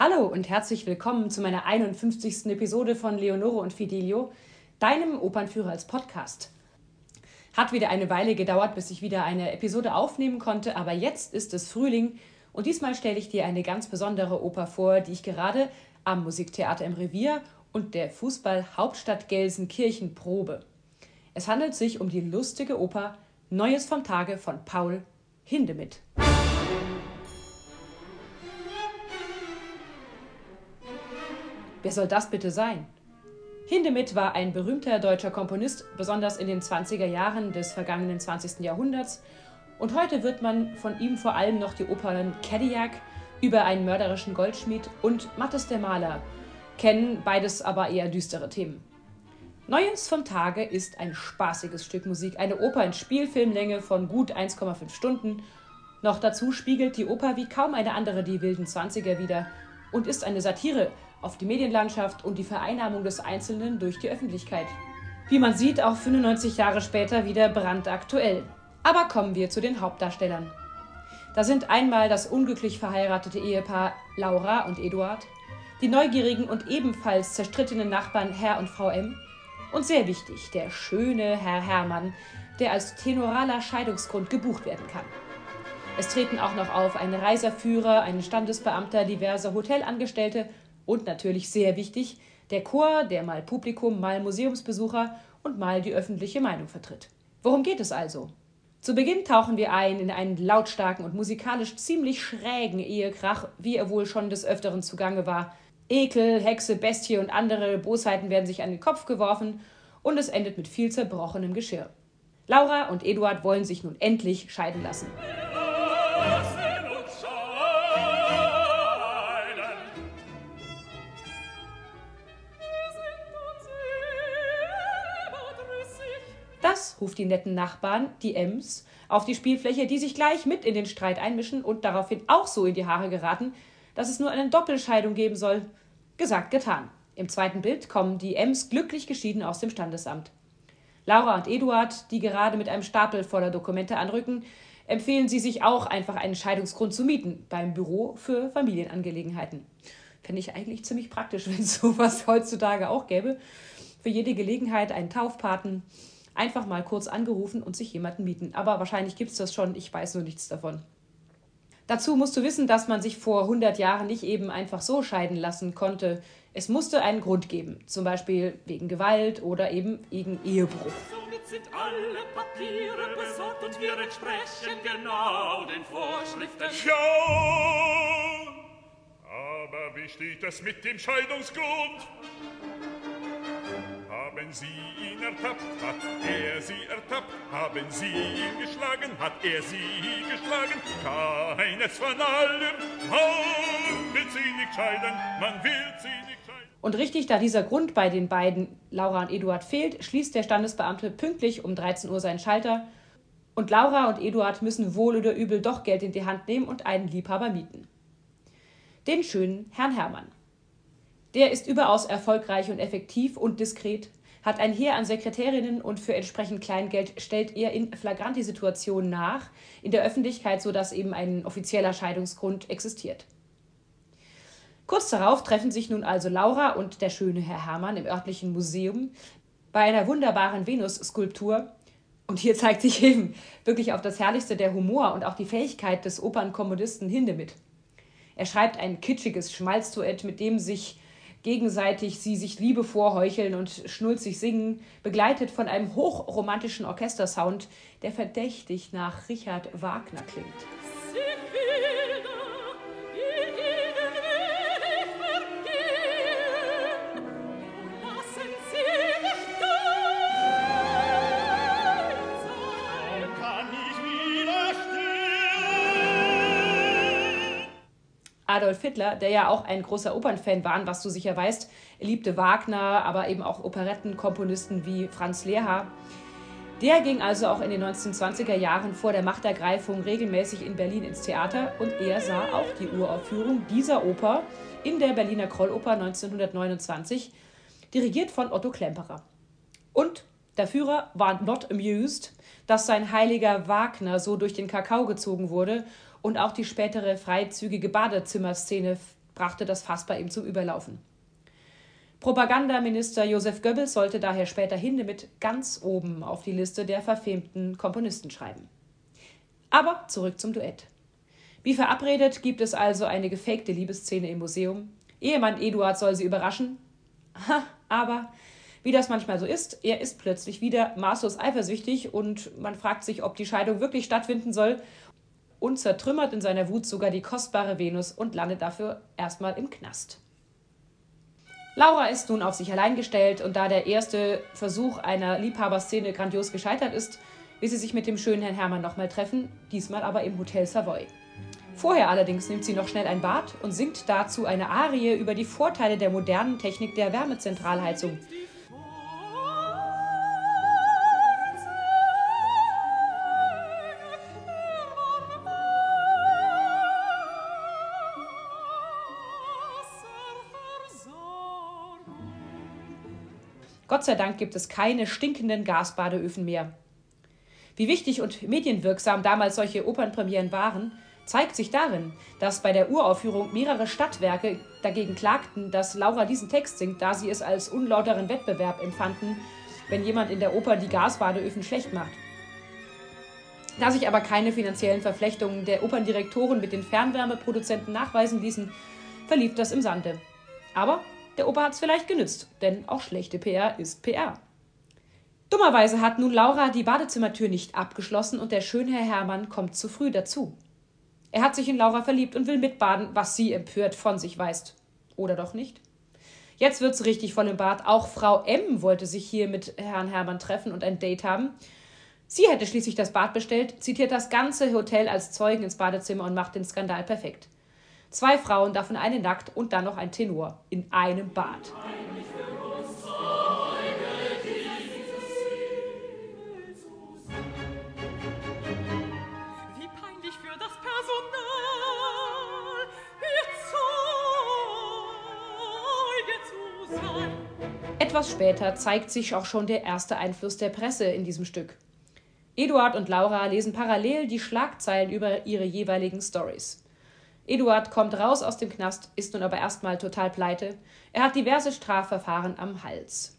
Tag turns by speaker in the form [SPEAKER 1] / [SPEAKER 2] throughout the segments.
[SPEAKER 1] Hallo und herzlich willkommen zu meiner 51. Episode von Leonore und Fidelio, deinem Opernführer als Podcast. Hat wieder eine Weile gedauert, bis ich wieder eine Episode aufnehmen konnte, aber jetzt ist es Frühling und diesmal stelle ich dir eine ganz besondere Oper vor, die ich gerade am Musiktheater im Revier und der Fußball-Hauptstadt Gelsenkirchen probe. Es handelt sich um die lustige Oper Neues vom Tage von Paul Hindemith. Wer soll das bitte sein? Hindemith war ein berühmter deutscher Komponist, besonders in den 20er Jahren des vergangenen 20. Jahrhunderts. Und heute wird man von ihm vor allem noch die Opern Cadillac über einen mörderischen Goldschmied und Mattes der Maler kennen, beides aber eher düstere Themen. Neues vom Tage ist ein spaßiges Stück Musik, eine Oper in Spielfilmlänge von gut 1,5 Stunden. Noch dazu spiegelt die Oper wie kaum eine andere die wilden 20er wider und ist eine Satire auf die Medienlandschaft und die Vereinnahmung des Einzelnen durch die Öffentlichkeit. Wie man sieht, auch 95 Jahre später wieder brandaktuell. Aber kommen wir zu den Hauptdarstellern. Da sind einmal das unglücklich verheiratete Ehepaar Laura und Eduard, die neugierigen und ebenfalls zerstrittenen Nachbarn Herr und Frau M. und sehr wichtig, der schöne Herr Hermann, der als tenoraler Scheidungsgrund gebucht werden kann. Es treten auch noch auf ein Reiserführer, ein Standesbeamter, diverse Hotelangestellte und natürlich sehr wichtig, der Chor, der mal Publikum, mal Museumsbesucher und mal die öffentliche Meinung vertritt. Worum geht es also? Zu Beginn tauchen wir ein in einen lautstarken und musikalisch ziemlich schrägen Ehekrach, wie er wohl schon des Öfteren zugange war. Ekel, Hexe, Bestie und andere Bosheiten werden sich an den Kopf geworfen und es endet mit viel zerbrochenem Geschirr. Laura und Eduard wollen sich nun endlich scheiden lassen. Das ruft die netten Nachbarn, die Ems, auf die Spielfläche, die sich gleich mit in den Streit einmischen und daraufhin auch so in die Haare geraten, dass es nur eine Doppelscheidung geben soll. Gesagt, getan. Im zweiten Bild kommen die Ems glücklich geschieden aus dem Standesamt. Laura und Eduard, die gerade mit einem Stapel voller Dokumente anrücken, empfehlen sie sich auch einfach einen Scheidungsgrund zu mieten beim Büro für Familienangelegenheiten. Fände ich eigentlich ziemlich praktisch, wenn es sowas heutzutage auch gäbe. Für jede Gelegenheit einen Taufpaten, einfach mal kurz angerufen und sich jemanden mieten. Aber wahrscheinlich gibt es das schon, ich weiß nur nichts davon. Dazu musst du wissen, dass man sich vor 100 Jahren nicht eben einfach so scheiden lassen konnte. Es musste einen Grund geben, zum Beispiel wegen Gewalt oder eben wegen Ehebruch. Somit sind alle Papiere besorgt und wir entsprechen genau den Vorschriften.
[SPEAKER 2] Ja, aber wie steht es mit dem Scheidungsgrund? Haben Sie ihn ertappt, hat er Sie ertappt, haben Sie ihn geschlagen, hat er Sie geschlagen. Keines von allem, man will sie nicht scheiden, man will sie nicht.
[SPEAKER 1] Und richtig, da dieser Grund bei den beiden, Laura und Eduard, fehlt, schließt der Standesbeamte pünktlich um 13 Uhr seinen Schalter. Und Laura und Eduard müssen wohl oder übel doch Geld in die Hand nehmen und einen Liebhaber mieten. Den schönen Herrn Hermann. Der ist überaus erfolgreich und effektiv und diskret, hat ein Heer an Sekretärinnen und für entsprechend Kleingeld stellt er in flagranti Situationen nach, in der Öffentlichkeit, sodass eben ein offizieller Scheidungsgrund existiert. Kurz darauf treffen sich nun also Laura und der schöne Herr Hermann im örtlichen Museum bei einer wunderbaren Venus-Skulptur. Und hier zeigt sich eben wirklich auf das Herrlichste der Humor und auch die Fähigkeit des Opernkomponisten Hindemith. Er schreibt ein kitschiges Schmalzduett, mit dem sich gegenseitig sie sich Liebe vorheucheln und schnulzig singen, begleitet von einem hochromantischen Orchestersound, der verdächtig nach Richard Wagner klingt. Adolf Hitler, der ja auch ein großer Opernfan war, was du sicher weißt, liebte Wagner, aber eben auch Operettenkomponisten wie Franz Lehár. Der ging also auch in den 1920er Jahren vor der Machtergreifung regelmäßig in Berlin ins Theater und er sah auch die Uraufführung dieser Oper in der Berliner Krolloper 1929, dirigiert von Otto Klemperer. Und der Führer war not amused, dass sein heiliger Wagner so durch den Kakao gezogen wurde und auch die spätere freizügige Badezimmerszene brachte das Fass bei ihm zum Überlaufen. Propagandaminister Josef Goebbels sollte daher später Hindemith ganz oben auf die Liste der verfemten Komponisten schreiben. Aber zurück zum Duett. Wie verabredet gibt es also eine gefakte Liebesszene im Museum. Ehemann Eduard soll sie überraschen. Aber wie das manchmal so ist, er ist plötzlich wieder maßlos eifersüchtig und man fragt sich, ob die Scheidung wirklich stattfinden soll und zertrümmert in seiner Wut sogar die kostbare Venus und landet dafür erstmal im Knast. Laura ist nun auf sich allein gestellt und da der erste Versuch einer Liebhaberszene grandios gescheitert ist, will sie sich mit dem schönen Herrn Hermann nochmal treffen, diesmal aber im Hotel Savoy. Vorher allerdings nimmt sie noch schnell ein Bad und singt dazu eine Arie über die Vorteile der modernen Technik der Wärmezentralheizung. Gott sei Dank gibt es keine stinkenden Gasbadeöfen mehr. Wie wichtig und medienwirksam damals solche Opernpremieren waren, zeigt sich darin, dass bei der Uraufführung mehrere Stadtwerke dagegen klagten, dass Laura diesen Text singt, da sie es als unlauteren Wettbewerb empfanden, wenn jemand in der Oper die Gasbadeöfen schlecht macht. Da sich aber keine finanziellen Verflechtungen der Operndirektoren mit den Fernwärmeproduzenten nachweisen ließen, verlief das im Sande. Aber der Opa hat es vielleicht genützt, denn auch schlechte PR ist PR. Dummerweise hat nun Laura die Badezimmertür nicht abgeschlossen und der Schönherr Hermann kommt zu früh dazu. Er hat sich in Laura verliebt und will mitbaden, was sie empört von sich weist. Oder doch nicht? Jetzt wird's richtig voll im Bad. Auch Frau M wollte sich hier mit Herrn Hermann treffen und ein Date haben. Sie hätte schließlich das Bad bestellt, zitiert das ganze Hotel als Zeugen ins Badezimmer und macht den Skandal perfekt. Zwei Frauen, davon eine nackt und dann noch ein Tenor in einem Bad. Etwas später zeigt sich auch schon der erste Einfluss der Presse in diesem Stück. Eduard und Laura lesen parallel die Schlagzeilen über ihre jeweiligen Stories. Eduard kommt raus aus dem Knast, ist nun aber erstmal total pleite. Er hat diverse Strafverfahren am Hals.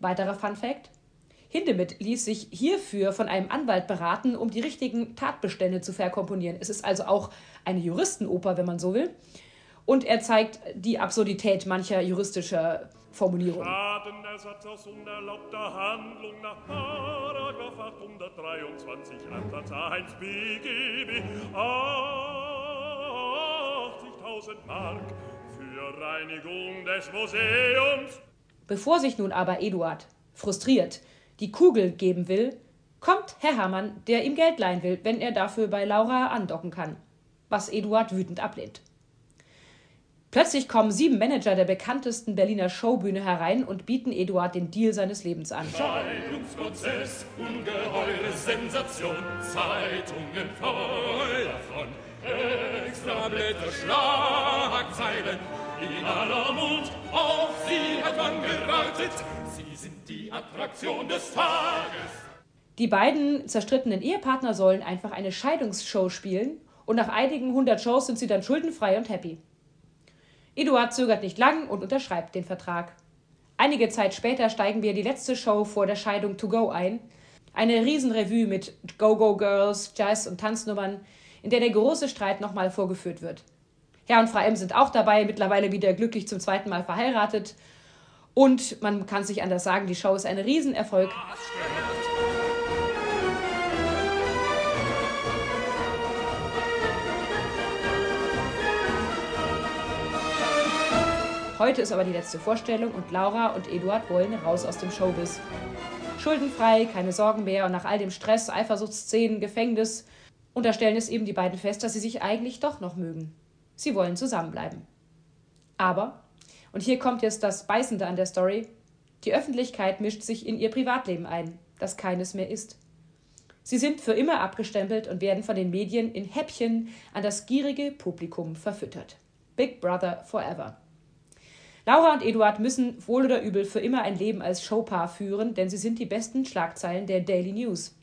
[SPEAKER 1] Weiterer Fun Fact: Hindemith ließ sich hierfür von einem Anwalt beraten, um die richtigen Tatbestände zu verkomponieren. Es ist also auch eine Juristenoper, wenn man so will. Und er zeigt die Absurdität mancher juristischer Formulierungen. Schadenersatz aus unerlaubter Handlung nach Paragraph 823 Absatz 1 BGB. Bevor sich nun aber Eduard, frustriert, die Kugel geben will, kommt Herr Hermann, der ihm Geld leihen will, wenn er dafür bei Laura andocken kann, was Eduard wütend ablehnt. Plötzlich kommen sieben Manager der bekanntesten Berliner Showbühne herein und bieten Eduard den Deal seines Lebens an. Scheidungsprozess, ungeheure Sensation, Zeitungen voll davon. Extrablätter, Schlagzeilen, in aller Mund, auf sie hat man gewartet. Sie sind die Attraktion des Tages. Die beiden zerstrittenen Ehepartner sollen einfach eine Scheidungsshow spielen und nach einigen hundert Shows sind sie dann schuldenfrei und happy. Eduard zögert nicht lang und unterschreibt den Vertrag. Einige Zeit später steigen wir die letzte Show vor der Scheidung to go ein. Eine Riesenrevue mit Go-Go-Girls, Jazz und Tanznummern, in der der große Streit nochmal vorgeführt wird. Herr und Frau M sind auch dabei, mittlerweile wieder glücklich zum zweiten Mal verheiratet. Und man kann sich anders sagen, die Show ist ein Riesenerfolg. Heute ist aber die letzte Vorstellung und Laura und Eduard wollen raus aus dem Showbiz. Schuldenfrei, keine Sorgen mehr und nach all dem Stress, Eifersuchtsszenen, Gefängnis unterstellen es eben die beiden fest, dass sie sich eigentlich doch noch mögen. Sie wollen zusammenbleiben. Aber, und hier kommt jetzt das Beißende an der Story, die Öffentlichkeit mischt sich in ihr Privatleben ein, das keines mehr ist. Sie sind für immer abgestempelt und werden von den Medien in Häppchen an das gierige Publikum verfüttert. Big Brother Forever. Laura und Eduard müssen wohl oder übel für immer ein Leben als Showpaar führen, denn sie sind die besten Schlagzeilen der Daily News.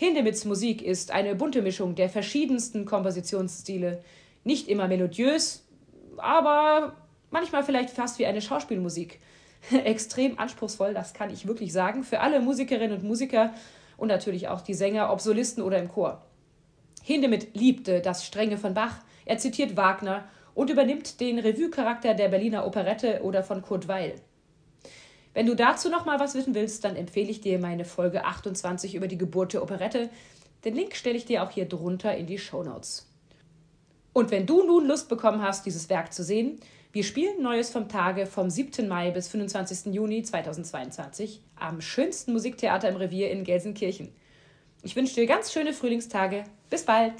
[SPEAKER 1] Hindemiths Musik ist eine bunte Mischung der verschiedensten Kompositionsstile. Nicht immer melodiös, aber manchmal vielleicht fast wie eine Schauspielmusik. Extrem anspruchsvoll, das kann ich wirklich sagen, für alle Musikerinnen und Musiker und natürlich auch die Sänger, ob Solisten oder im Chor. Hindemith liebte das Strenge von Bach, er zitiert Wagner und übernimmt den Revue-Charakter der Berliner Operette oder von Kurt Weil. Wenn du dazu noch mal was wissen willst, dann empfehle ich dir meine Folge 28 über die Geburt der Operette. Den Link stelle ich dir auch hier drunter in die Show Notes. Und wenn du nun Lust bekommen hast, dieses Werk zu sehen, wir spielen Neues vom Tage vom 7. Mai bis 25. Juni 2022 am schönsten Musiktheater im Revier in Gelsenkirchen. Ich wünsche dir ganz schöne Frühlingstage. Bis bald!